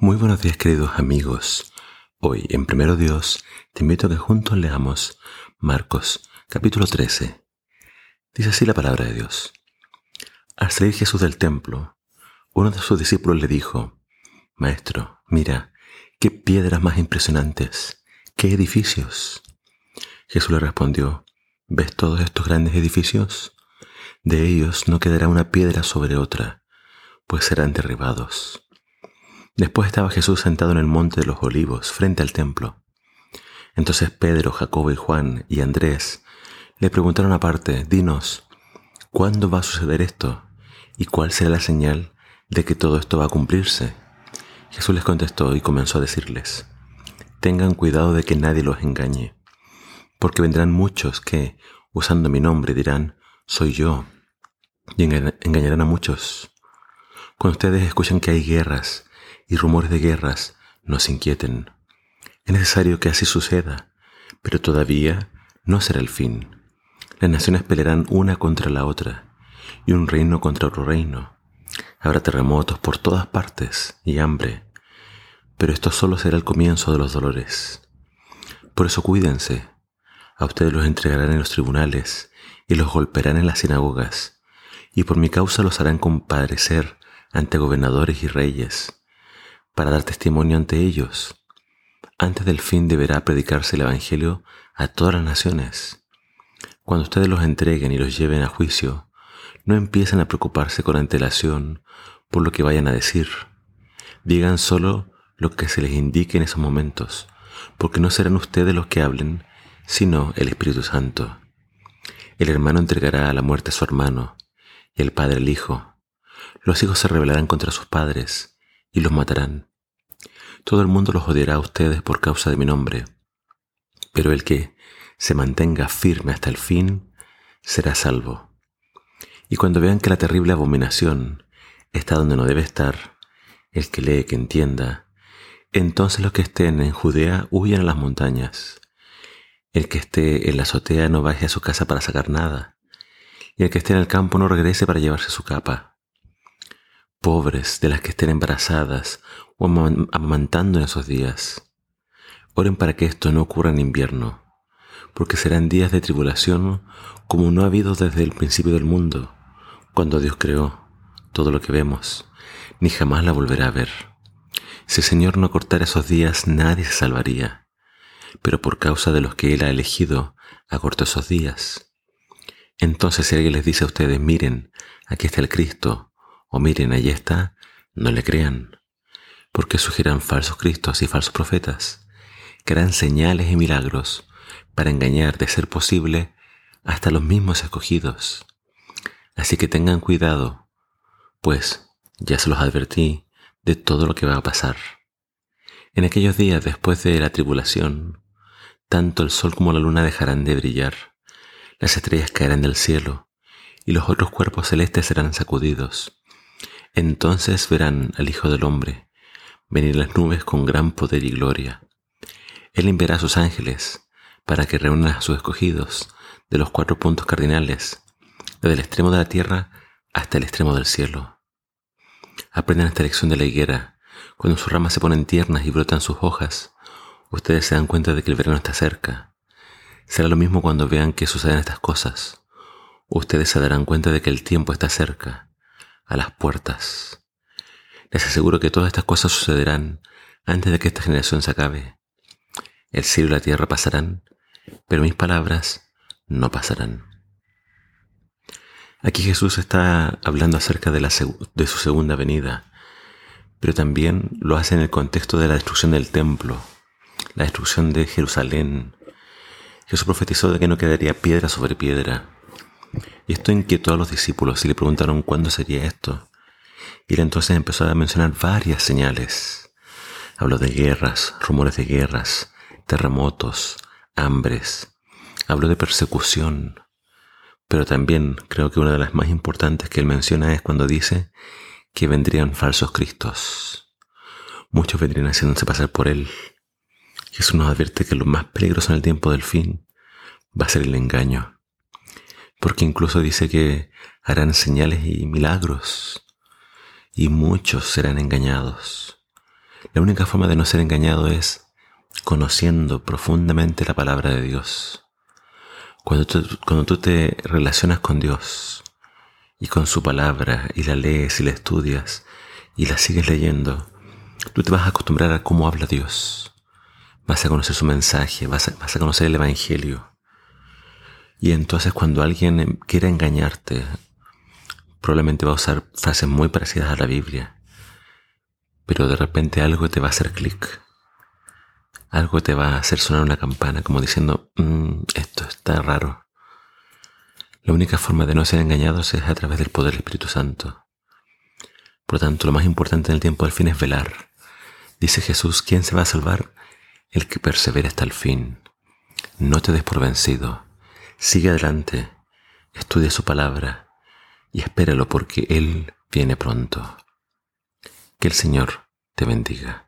Muy buenos días queridos amigos. Hoy en Primero Dios te invito a que juntos leamos Marcos capítulo 13. Dice así la palabra de Dios. Al salir Jesús del templo, uno de sus discípulos le dijo, Maestro, mira, qué piedras más impresionantes, qué edificios. Jesús le respondió, ¿ves todos estos grandes edificios? De ellos no quedará una piedra sobre otra, pues serán derribados. Después estaba Jesús sentado en el monte de los olivos, frente al templo. Entonces Pedro, Jacobo y Juan y Andrés le preguntaron aparte, dinos, ¿cuándo va a suceder esto? ¿Y cuál será la señal de que todo esto va a cumplirse? Jesús les contestó y comenzó a decirles, tengan cuidado de que nadie los engañe, porque vendrán muchos que, usando mi nombre, dirán, soy yo, y engañarán a muchos. Cuando ustedes escuchan que hay guerras y rumores de guerras nos inquieten. Es necesario que así suceda, pero todavía no será el fin. Las naciones pelearán una contra la otra y un reino contra otro reino. Habrá terremotos por todas partes y hambre, pero esto solo será el comienzo de los dolores. Por eso cuídense. A ustedes los entregarán en los tribunales y los golpearán en las sinagogas, y por mi causa los harán comparecer ante gobernadores y reyes para dar testimonio ante ellos. Antes del fin deberá predicarse el Evangelio a todas las naciones. Cuando ustedes los entreguen y los lleven a juicio, no empiecen a preocuparse con antelación por lo que vayan a decir. Digan solo lo que se les indique en esos momentos, porque no serán ustedes los que hablen, sino el Espíritu Santo. El hermano entregará a la muerte a su hermano, y el padre al hijo. Los hijos se rebelarán contra sus padres, y los matarán. Todo el mundo los odiará a ustedes por causa de mi nombre, pero el que se mantenga firme hasta el fin será salvo. Y cuando vean que la terrible abominación está donde no debe estar, el que lee que entienda, entonces los que estén en Judea huyan a las montañas. El que esté en la azotea no baje a su casa para sacar nada, y el que esté en el campo no regrese para llevarse su capa. Pobres de las que estén embarazadas o amamantando en esos días. Oren para que esto no ocurra en invierno, porque serán días de tribulación como no ha habido desde el principio del mundo, cuando Dios creó todo lo que vemos, ni jamás la volverá a ver. Si el Señor no cortara esos días, nadie se salvaría, pero por causa de los que Él ha elegido, acortó esos días. Entonces si alguien les dice a ustedes, miren, aquí está el Cristo, o miren, allí está, no le crean porque surgirán falsos cristos y falsos profetas, que harán señales y milagros para engañar, de ser posible, hasta los mismos escogidos. Así que tengan cuidado, pues ya se los advertí de todo lo que va a pasar. En aquellos días después de la tribulación, tanto el sol como la luna dejarán de brillar, las estrellas caerán del cielo, y los otros cuerpos celestes serán sacudidos. Entonces verán al Hijo del Hombre venir las nubes con gran poder y gloria. Él enviará a sus ángeles para que reúnan a sus escogidos de los cuatro puntos cardinales, desde el extremo de la tierra hasta el extremo del cielo. Aprendan esta lección de la higuera. Cuando sus ramas se ponen tiernas y brotan sus hojas, ustedes se dan cuenta de que el verano está cerca. Será lo mismo cuando vean que suceden estas cosas. Ustedes se darán cuenta de que el tiempo está cerca, a las puertas. Les aseguro que todas estas cosas sucederán antes de que esta generación se acabe. El cielo y la tierra pasarán, pero mis palabras no pasarán. Aquí Jesús está hablando acerca de, la, de su segunda venida, pero también lo hace en el contexto de la destrucción del templo, la destrucción de Jerusalén. Jesús profetizó de que no quedaría piedra sobre piedra. Y esto inquietó a los discípulos y le preguntaron cuándo sería esto. Y él entonces empezó a mencionar varias señales. Habló de guerras, rumores de guerras, terremotos, hambres. Habló de persecución. Pero también creo que una de las más importantes que él menciona es cuando dice que vendrían falsos cristos. Muchos vendrían haciéndose pasar por él. Jesús nos advierte que lo más peligroso en el tiempo del fin va a ser el engaño. Porque incluso dice que harán señales y milagros y muchos serán engañados. La única forma de no ser engañado es conociendo profundamente la palabra de Dios. Cuando tú, cuando tú te relacionas con Dios y con su palabra y la lees y la estudias y la sigues leyendo, tú te vas a acostumbrar a cómo habla Dios. Vas a conocer su mensaje, vas a, vas a conocer el Evangelio. Y entonces cuando alguien quiera engañarte, probablemente va a usar frases muy parecidas a la Biblia, pero de repente algo te va a hacer clic. Algo te va a hacer sonar una campana como diciendo, mm, esto está raro. La única forma de no ser engañados es a través del poder del Espíritu Santo. Por lo tanto, lo más importante en el tiempo del fin es velar. Dice Jesús, ¿quién se va a salvar? El que persevera hasta el fin. No te des por vencido. Sigue adelante. Estudia su palabra y espéralo porque Él viene pronto. Que el Señor te bendiga.